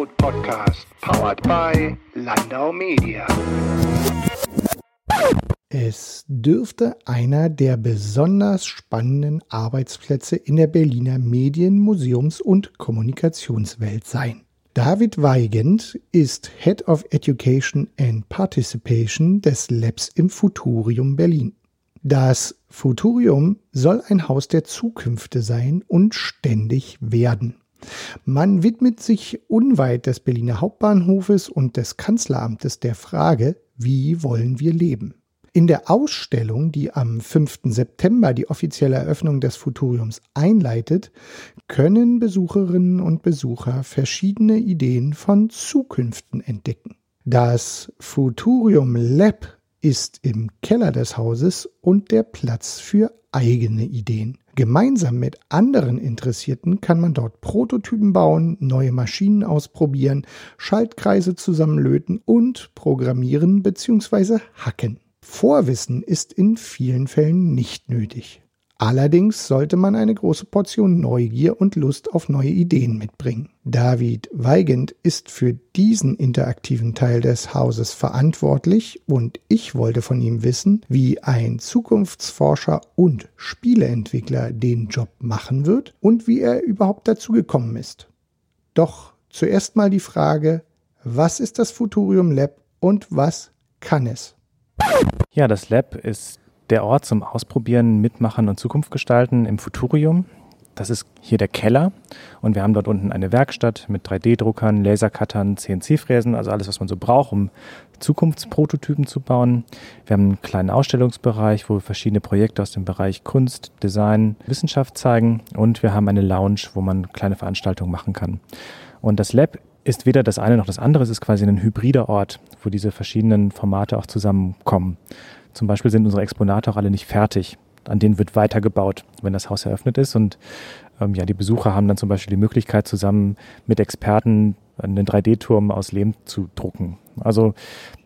Food Podcast, powered by Landau Media. Es dürfte einer der besonders spannenden Arbeitsplätze in der Berliner Medien-, Museums- und Kommunikationswelt sein. David Weigand ist Head of Education and Participation des Labs im Futurium Berlin. Das Futurium soll ein Haus der Zukünfte sein und ständig werden. Man widmet sich unweit des Berliner Hauptbahnhofes und des Kanzleramtes der Frage, wie wollen wir leben? In der Ausstellung, die am 5. September die offizielle Eröffnung des Futuriums einleitet, können Besucherinnen und Besucher verschiedene Ideen von Zukünften entdecken. Das Futurium Lab ist im Keller des Hauses und der Platz für eigene Ideen. Gemeinsam mit anderen Interessierten kann man dort Prototypen bauen, neue Maschinen ausprobieren, Schaltkreise zusammenlöten und programmieren bzw. hacken. Vorwissen ist in vielen Fällen nicht nötig. Allerdings sollte man eine große Portion Neugier und Lust auf neue Ideen mitbringen. David Weigand ist für diesen interaktiven Teil des Hauses verantwortlich und ich wollte von ihm wissen, wie ein Zukunftsforscher und Spieleentwickler den Job machen wird und wie er überhaupt dazu gekommen ist. Doch zuerst mal die Frage, was ist das Futurium Lab und was kann es? Ja, das Lab ist der Ort zum Ausprobieren, Mitmachen und Zukunft gestalten im Futurium. Das ist hier der Keller und wir haben dort unten eine Werkstatt mit 3D-Druckern, Lasercuttern, CNC-Fräsen, also alles, was man so braucht, um Zukunftsprototypen zu bauen. Wir haben einen kleinen Ausstellungsbereich, wo wir verschiedene Projekte aus dem Bereich Kunst, Design, Wissenschaft zeigen und wir haben eine Lounge, wo man kleine Veranstaltungen machen kann. Und das Lab ist weder das eine noch das andere, es ist quasi ein hybrider Ort, wo diese verschiedenen Formate auch zusammenkommen. Zum Beispiel sind unsere Exponate auch alle nicht fertig. An denen wird weitergebaut, wenn das Haus eröffnet ist. Und ähm, ja, die Besucher haben dann zum Beispiel die Möglichkeit, zusammen mit Experten einen 3D-Turm aus Lehm zu drucken. Also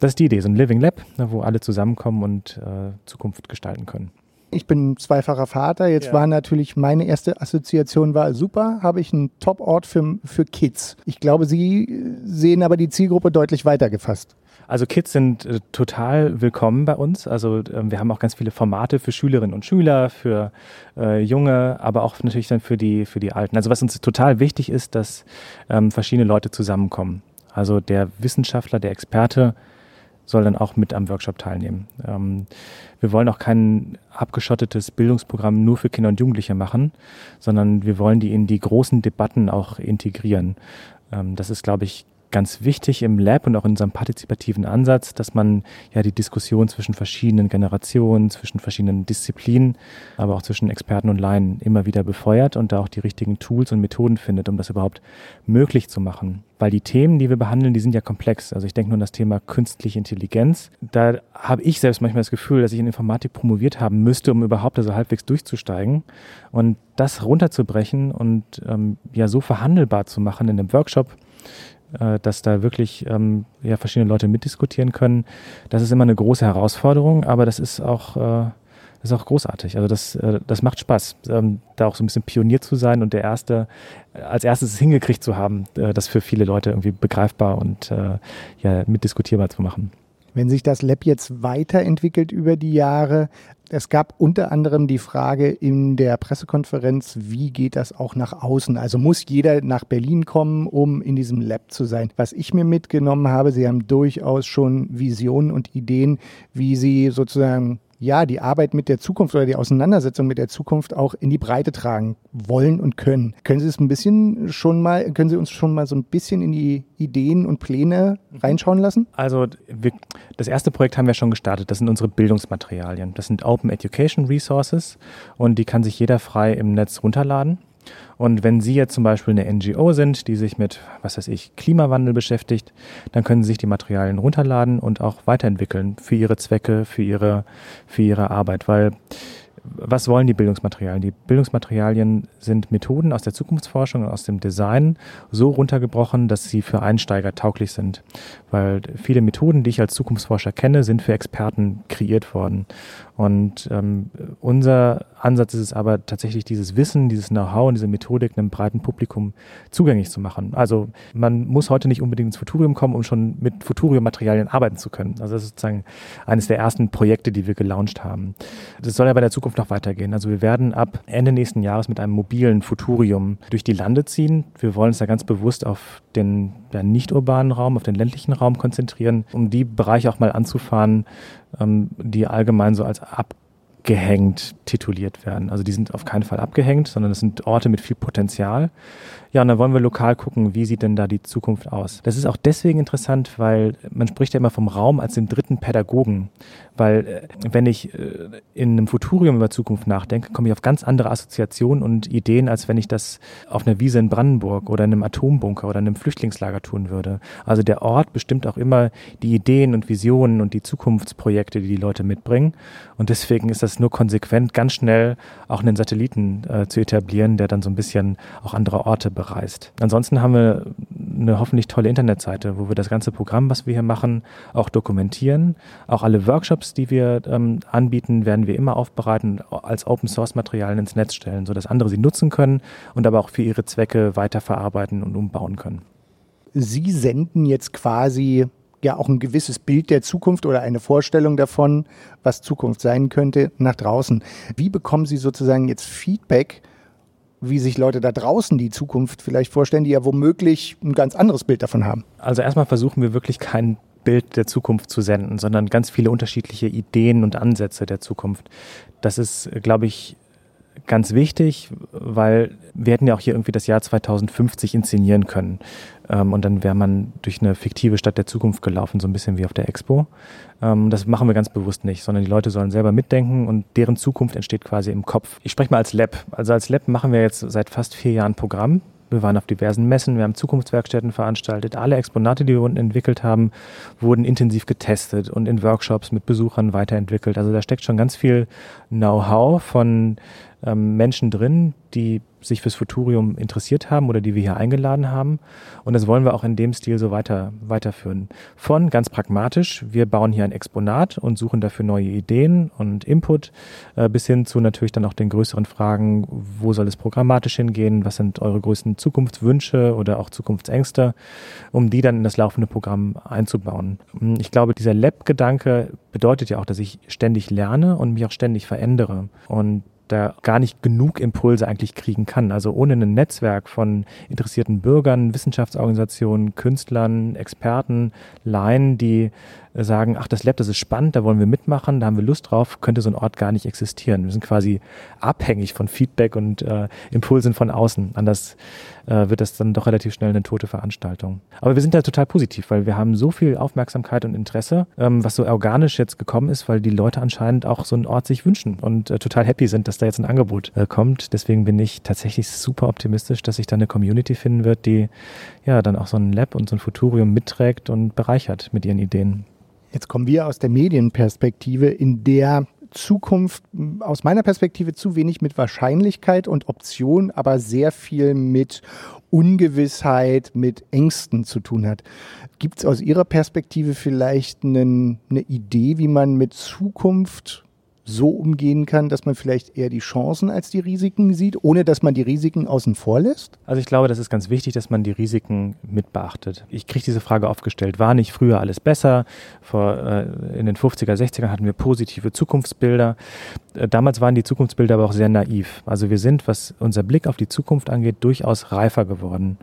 das ist die Idee, so ein Living Lab, ne, wo alle zusammenkommen und äh, Zukunft gestalten können. Ich bin zweifacher Vater. Jetzt ja. war natürlich meine erste Assoziation war super, habe ich einen Top-Ort für, für Kids. Ich glaube, Sie sehen aber die Zielgruppe deutlich weiter gefasst. Also Kids sind äh, total willkommen bei uns. Also äh, wir haben auch ganz viele Formate für Schülerinnen und Schüler, für äh, Junge, aber auch natürlich dann für die, für die Alten. Also was uns total wichtig ist, dass ähm, verschiedene Leute zusammenkommen. Also der Wissenschaftler, der Experte soll dann auch mit am Workshop teilnehmen. Ähm, wir wollen auch kein abgeschottetes Bildungsprogramm nur für Kinder und Jugendliche machen, sondern wir wollen die in die großen Debatten auch integrieren. Ähm, das ist, glaube ich, ganz wichtig im Lab und auch in unserem partizipativen Ansatz, dass man ja die Diskussion zwischen verschiedenen Generationen, zwischen verschiedenen Disziplinen, aber auch zwischen Experten und Laien immer wieder befeuert und da auch die richtigen Tools und Methoden findet, um das überhaupt möglich zu machen. Weil die Themen, die wir behandeln, die sind ja komplex. Also ich denke nur an das Thema künstliche Intelligenz. Da habe ich selbst manchmal das Gefühl, dass ich in Informatik promoviert haben müsste, um überhaupt also halbwegs durchzusteigen. Und das runterzubrechen und ähm, ja so verhandelbar zu machen in einem Workshop, äh, dass da wirklich ähm, ja, verschiedene Leute mitdiskutieren können. Das ist immer eine große Herausforderung, aber das ist auch, äh, das ist auch großartig. Also das, äh, das macht Spaß, ähm, da auch so ein bisschen Pionier zu sein und der Erste, äh, als erstes es hingekriegt zu haben, äh, das für viele Leute irgendwie begreifbar und ja, mitdiskutierbar zu machen. Wenn sich das Lab jetzt weiterentwickelt über die Jahre, es gab unter anderem die Frage in der Pressekonferenz, wie geht das auch nach außen? Also muss jeder nach Berlin kommen, um in diesem Lab zu sein? Was ich mir mitgenommen habe, Sie haben durchaus schon Visionen und Ideen, wie Sie sozusagen ja, die Arbeit mit der Zukunft oder die Auseinandersetzung mit der Zukunft auch in die Breite tragen wollen und können. Können Sie es ein bisschen schon mal, können Sie uns schon mal so ein bisschen in die Ideen und Pläne reinschauen lassen? Also wir, das erste Projekt haben wir schon gestartet. Das sind unsere Bildungsmaterialien. Das sind Open Education Resources und die kann sich jeder frei im Netz runterladen. Und wenn Sie jetzt zum Beispiel eine NGO sind, die sich mit, was weiß ich, Klimawandel beschäftigt, dann können Sie sich die Materialien runterladen und auch weiterentwickeln für Ihre Zwecke, für Ihre, für Ihre Arbeit. Weil was wollen die Bildungsmaterialien? Die Bildungsmaterialien sind Methoden aus der Zukunftsforschung und aus dem Design so runtergebrochen, dass sie für Einsteiger tauglich sind. Weil viele Methoden, die ich als Zukunftsforscher kenne, sind für Experten kreiert worden. Und ähm, unser Ansatz ist es aber tatsächlich dieses Wissen, dieses Know-how und diese Methodik einem breiten Publikum zugänglich zu machen. Also man muss heute nicht unbedingt ins Futurium kommen, um schon mit Futurium-Materialien arbeiten zu können. Also das ist sozusagen eines der ersten Projekte, die wir gelauncht haben. Das soll aber in der Zukunft noch weitergehen. Also wir werden ab Ende nächsten Jahres mit einem mobilen Futurium durch die Lande ziehen. Wir wollen uns da ganz bewusst auf den ja, nicht urbanen Raum, auf den ländlichen Raum konzentrieren, um die Bereiche auch mal anzufahren, ähm, die allgemein so als ab abgehängt tituliert werden. Also die sind auf keinen Fall abgehängt, sondern es sind Orte mit viel Potenzial. Ja, und dann wollen wir lokal gucken, wie sieht denn da die Zukunft aus. Das ist auch deswegen interessant, weil man spricht ja immer vom Raum als den dritten Pädagogen. Weil äh, wenn ich äh, in einem Futurium über Zukunft nachdenke, komme ich auf ganz andere Assoziationen und Ideen, als wenn ich das auf einer Wiese in Brandenburg oder in einem Atombunker oder in einem Flüchtlingslager tun würde. Also der Ort bestimmt auch immer die Ideen und Visionen und die Zukunftsprojekte, die die Leute mitbringen. Und deswegen ist das nur konsequent, ganz schnell auch einen Satelliten äh, zu etablieren, der dann so ein bisschen auch andere Orte bereist. Ansonsten haben wir eine hoffentlich tolle Internetseite, wo wir das ganze Programm, was wir hier machen, auch dokumentieren. Auch alle Workshops, die wir ähm, anbieten, werden wir immer aufbereiten, als Open Source Materialien ins Netz stellen, sodass andere sie nutzen können und aber auch für ihre Zwecke weiterverarbeiten und umbauen können. Sie senden jetzt quasi ja auch ein gewisses Bild der Zukunft oder eine Vorstellung davon, was Zukunft sein könnte, nach draußen. Wie bekommen Sie sozusagen jetzt Feedback wie sich Leute da draußen die Zukunft vielleicht vorstellen, die ja womöglich ein ganz anderes Bild davon haben. Also erstmal versuchen wir wirklich kein Bild der Zukunft zu senden, sondern ganz viele unterschiedliche Ideen und Ansätze der Zukunft. Das ist, glaube ich, ganz wichtig, weil wir hätten ja auch hier irgendwie das Jahr 2050 inszenieren können. Ähm, und dann wäre man durch eine fiktive Stadt der Zukunft gelaufen, so ein bisschen wie auf der Expo. Ähm, das machen wir ganz bewusst nicht, sondern die Leute sollen selber mitdenken und deren Zukunft entsteht quasi im Kopf. Ich spreche mal als Lab. Also als Lab machen wir jetzt seit fast vier Jahren Programm. Wir waren auf diversen Messen, wir haben Zukunftswerkstätten veranstaltet. Alle Exponate, die wir unten entwickelt haben, wurden intensiv getestet und in Workshops mit Besuchern weiterentwickelt. Also da steckt schon ganz viel Know-how von ähm, Menschen drin, die sich fürs Futurium interessiert haben oder die wir hier eingeladen haben. Und das wollen wir auch in dem Stil so weiter, weiterführen. Von ganz pragmatisch, wir bauen hier ein Exponat und suchen dafür neue Ideen und Input, äh, bis hin zu natürlich dann auch den größeren Fragen, wo soll es programmatisch hingehen, was sind eure größten Zukunftswünsche oder auch Zukunftsängste, um die dann in das laufende Programm einzubauen. Ich glaube, dieser Lab-Gedanke bedeutet ja auch, dass ich ständig lerne und mich auch ständig verändere. Und da gar nicht genug Impulse eigentlich kriegen kann. Also ohne ein Netzwerk von interessierten Bürgern, Wissenschaftsorganisationen, Künstlern, Experten, Laien, die sagen, ach, das Lab, das ist spannend, da wollen wir mitmachen, da haben wir Lust drauf, könnte so ein Ort gar nicht existieren. Wir sind quasi abhängig von Feedback und äh, Impulsen von außen. Anders äh, wird das dann doch relativ schnell eine tote Veranstaltung. Aber wir sind da total positiv, weil wir haben so viel Aufmerksamkeit und Interesse, ähm, was so organisch jetzt gekommen ist, weil die Leute anscheinend auch so einen Ort sich wünschen und äh, total happy sind, dass da jetzt ein Angebot äh, kommt. Deswegen bin ich tatsächlich super optimistisch, dass sich da eine Community finden wird, die ja dann auch so ein Lab und so ein Futurium mitträgt und bereichert mit ihren Ideen. Jetzt kommen wir aus der Medienperspektive, in der Zukunft aus meiner Perspektive zu wenig mit Wahrscheinlichkeit und Option, aber sehr viel mit Ungewissheit, mit Ängsten zu tun hat. Gibt es aus Ihrer Perspektive vielleicht einen, eine Idee, wie man mit Zukunft so umgehen kann, dass man vielleicht eher die Chancen als die Risiken sieht, ohne dass man die Risiken außen vor lässt? Also ich glaube, das ist ganz wichtig, dass man die Risiken mit beachtet. Ich kriege diese Frage aufgestellt, war nicht früher alles besser? Vor, äh, in den 50er, 60er hatten wir positive Zukunftsbilder. Äh, damals waren die Zukunftsbilder aber auch sehr naiv. Also wir sind, was unser Blick auf die Zukunft angeht, durchaus reifer geworden.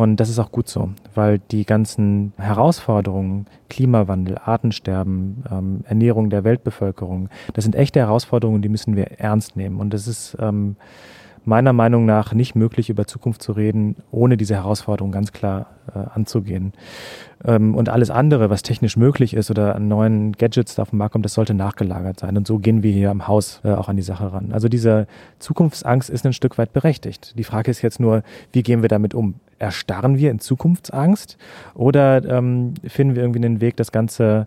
Und das ist auch gut so, weil die ganzen Herausforderungen, Klimawandel, Artensterben, ähm, Ernährung der Weltbevölkerung, das sind echte Herausforderungen, die müssen wir ernst nehmen. Und es ist ähm, meiner Meinung nach nicht möglich, über Zukunft zu reden, ohne diese Herausforderungen ganz klar anzugehen. Ähm, und alles andere, was technisch möglich ist oder an neuen Gadgets da auf den Markt kommt, das sollte nachgelagert sein. Und so gehen wir hier am Haus äh, auch an die Sache ran. Also diese Zukunftsangst ist ein Stück weit berechtigt. Die Frage ist jetzt nur, wie gehen wir damit um? erstarren wir in Zukunftsangst oder ähm, finden wir irgendwie einen Weg, das Ganze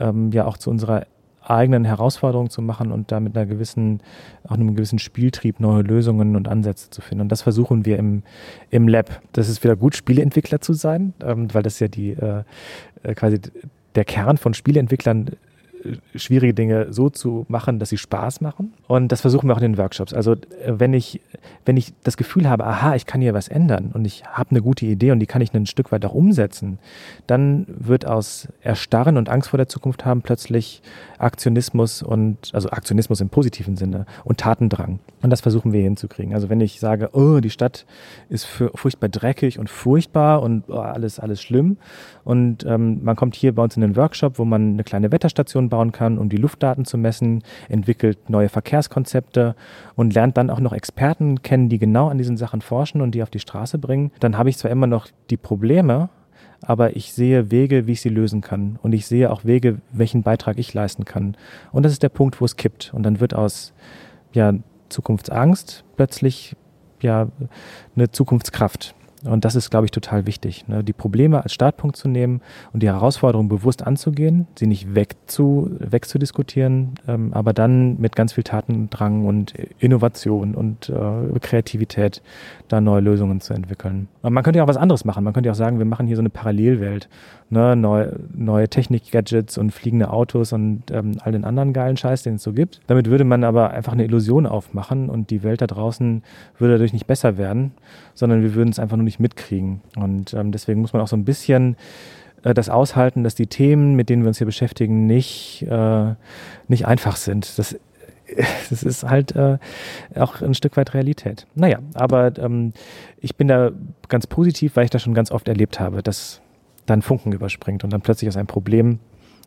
ähm, ja auch zu unserer eigenen Herausforderung zu machen und da mit einer gewissen, auch einem gewissen Spieltrieb neue Lösungen und Ansätze zu finden. Und das versuchen wir im, im Lab. Das ist wieder gut, Spieleentwickler zu sein, ähm, weil das ja die äh, äh quasi der Kern von Spieleentwicklern schwierige Dinge so zu machen, dass sie Spaß machen. Und das versuchen wir auch in den Workshops. Also wenn ich, wenn ich das Gefühl habe, aha, ich kann hier was ändern und ich habe eine gute Idee und die kann ich ein Stück weit auch umsetzen, dann wird aus Erstarren und Angst vor der Zukunft haben plötzlich Aktionismus und, also Aktionismus im positiven Sinne und Tatendrang. Und das versuchen wir hinzukriegen. Also wenn ich sage, oh, die Stadt ist furchtbar dreckig und furchtbar und oh, alles, alles schlimm. Und ähm, man kommt hier bei uns in den Workshop, wo man eine kleine Wetterstation bauen kann, um die Luftdaten zu messen, entwickelt neue Verkehrskonzepte und lernt dann auch noch Experten kennen, die genau an diesen Sachen forschen und die auf die Straße bringen. Dann habe ich zwar immer noch die Probleme, aber ich sehe Wege, wie ich sie lösen kann. Und ich sehe auch Wege, welchen Beitrag ich leisten kann. Und das ist der Punkt, wo es kippt. Und dann wird aus ja, Zukunftsangst plötzlich ja eine Zukunftskraft. Und das ist, glaube ich, total wichtig, ne? die Probleme als Startpunkt zu nehmen und die Herausforderungen bewusst anzugehen, sie nicht wegzu, wegzudiskutieren, ähm, aber dann mit ganz viel Tatendrang und Innovation und äh, Kreativität da neue Lösungen zu entwickeln. Und man könnte ja auch was anderes machen. Man könnte ja auch sagen, wir machen hier so eine Parallelwelt. Ne? Neue, neue Technik-Gadgets und fliegende Autos und ähm, all den anderen geilen Scheiß, den es so gibt. Damit würde man aber einfach eine Illusion aufmachen und die Welt da draußen würde dadurch nicht besser werden, sondern wir würden es einfach nur nicht mitkriegen. Und ähm, deswegen muss man auch so ein bisschen äh, das aushalten, dass die Themen, mit denen wir uns hier beschäftigen, nicht, äh, nicht einfach sind. Das das ist halt äh, auch ein Stück weit Realität. Naja, aber ähm, ich bin da ganz positiv, weil ich das schon ganz oft erlebt habe, dass dann Funken überspringt und dann plötzlich aus einem Problem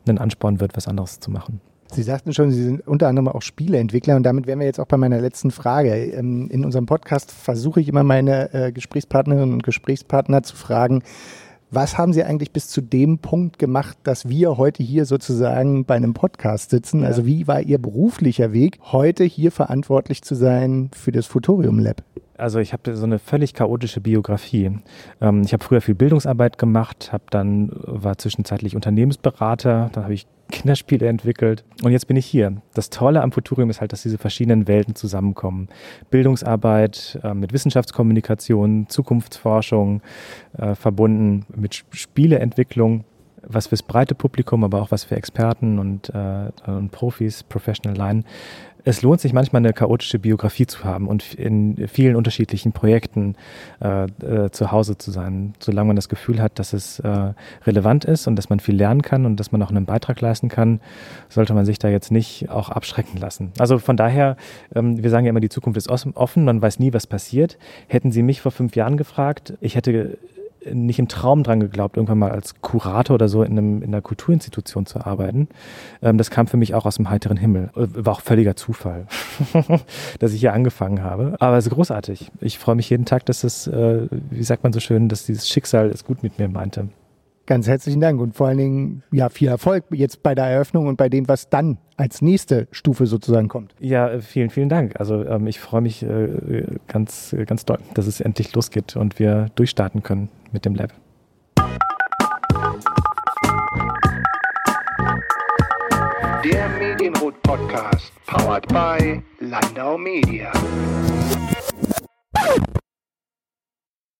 ein Ansporn wird, was anderes zu machen. Sie sagten schon, Sie sind unter anderem auch Spieleentwickler und damit wären wir jetzt auch bei meiner letzten Frage. Ähm, in unserem Podcast versuche ich immer meine äh, Gesprächspartnerinnen und Gesprächspartner zu fragen, was haben Sie eigentlich bis zu dem Punkt gemacht, dass wir heute hier sozusagen bei einem Podcast sitzen? Also wie war Ihr beruflicher Weg, heute hier verantwortlich zu sein für das Futorium Lab? Also ich habe so eine völlig chaotische Biografie. Ähm, ich habe früher viel Bildungsarbeit gemacht, habe dann war zwischenzeitlich Unternehmensberater, dann habe ich Kinderspiele entwickelt und jetzt bin ich hier. Das Tolle am Futurium ist halt, dass diese verschiedenen Welten zusammenkommen. Bildungsarbeit äh, mit Wissenschaftskommunikation, Zukunftsforschung äh, verbunden mit Spieleentwicklung was fürs breite Publikum, aber auch was für Experten und, äh, und Profis, Professional Line es lohnt sich manchmal eine chaotische Biografie zu haben und in vielen unterschiedlichen Projekten äh, äh, zu Hause zu sein, solange man das Gefühl hat, dass es äh, relevant ist und dass man viel lernen kann und dass man auch einen Beitrag leisten kann, sollte man sich da jetzt nicht auch abschrecken lassen. Also von daher, ähm, wir sagen ja immer, die Zukunft ist offen, man weiß nie, was passiert. Hätten Sie mich vor fünf Jahren gefragt, ich hätte nicht im Traum dran geglaubt, irgendwann mal als Kurator oder so in, einem, in einer Kulturinstitution zu arbeiten. Ähm, das kam für mich auch aus dem heiteren Himmel. Äh, war auch völliger Zufall, dass ich hier angefangen habe. Aber es ist großartig. Ich freue mich jeden Tag, dass es, äh, wie sagt man so schön, dass dieses Schicksal es gut mit mir meinte. Ganz herzlichen Dank und vor allen Dingen ja viel Erfolg jetzt bei der Eröffnung und bei dem, was dann als nächste Stufe sozusagen kommt. Ja, äh, vielen, vielen Dank. Also ähm, ich freue mich äh, ganz, ganz doll, dass es endlich losgeht und wir durchstarten können mit dem Lab. Der Medienrot Podcast, powered by Landau Media.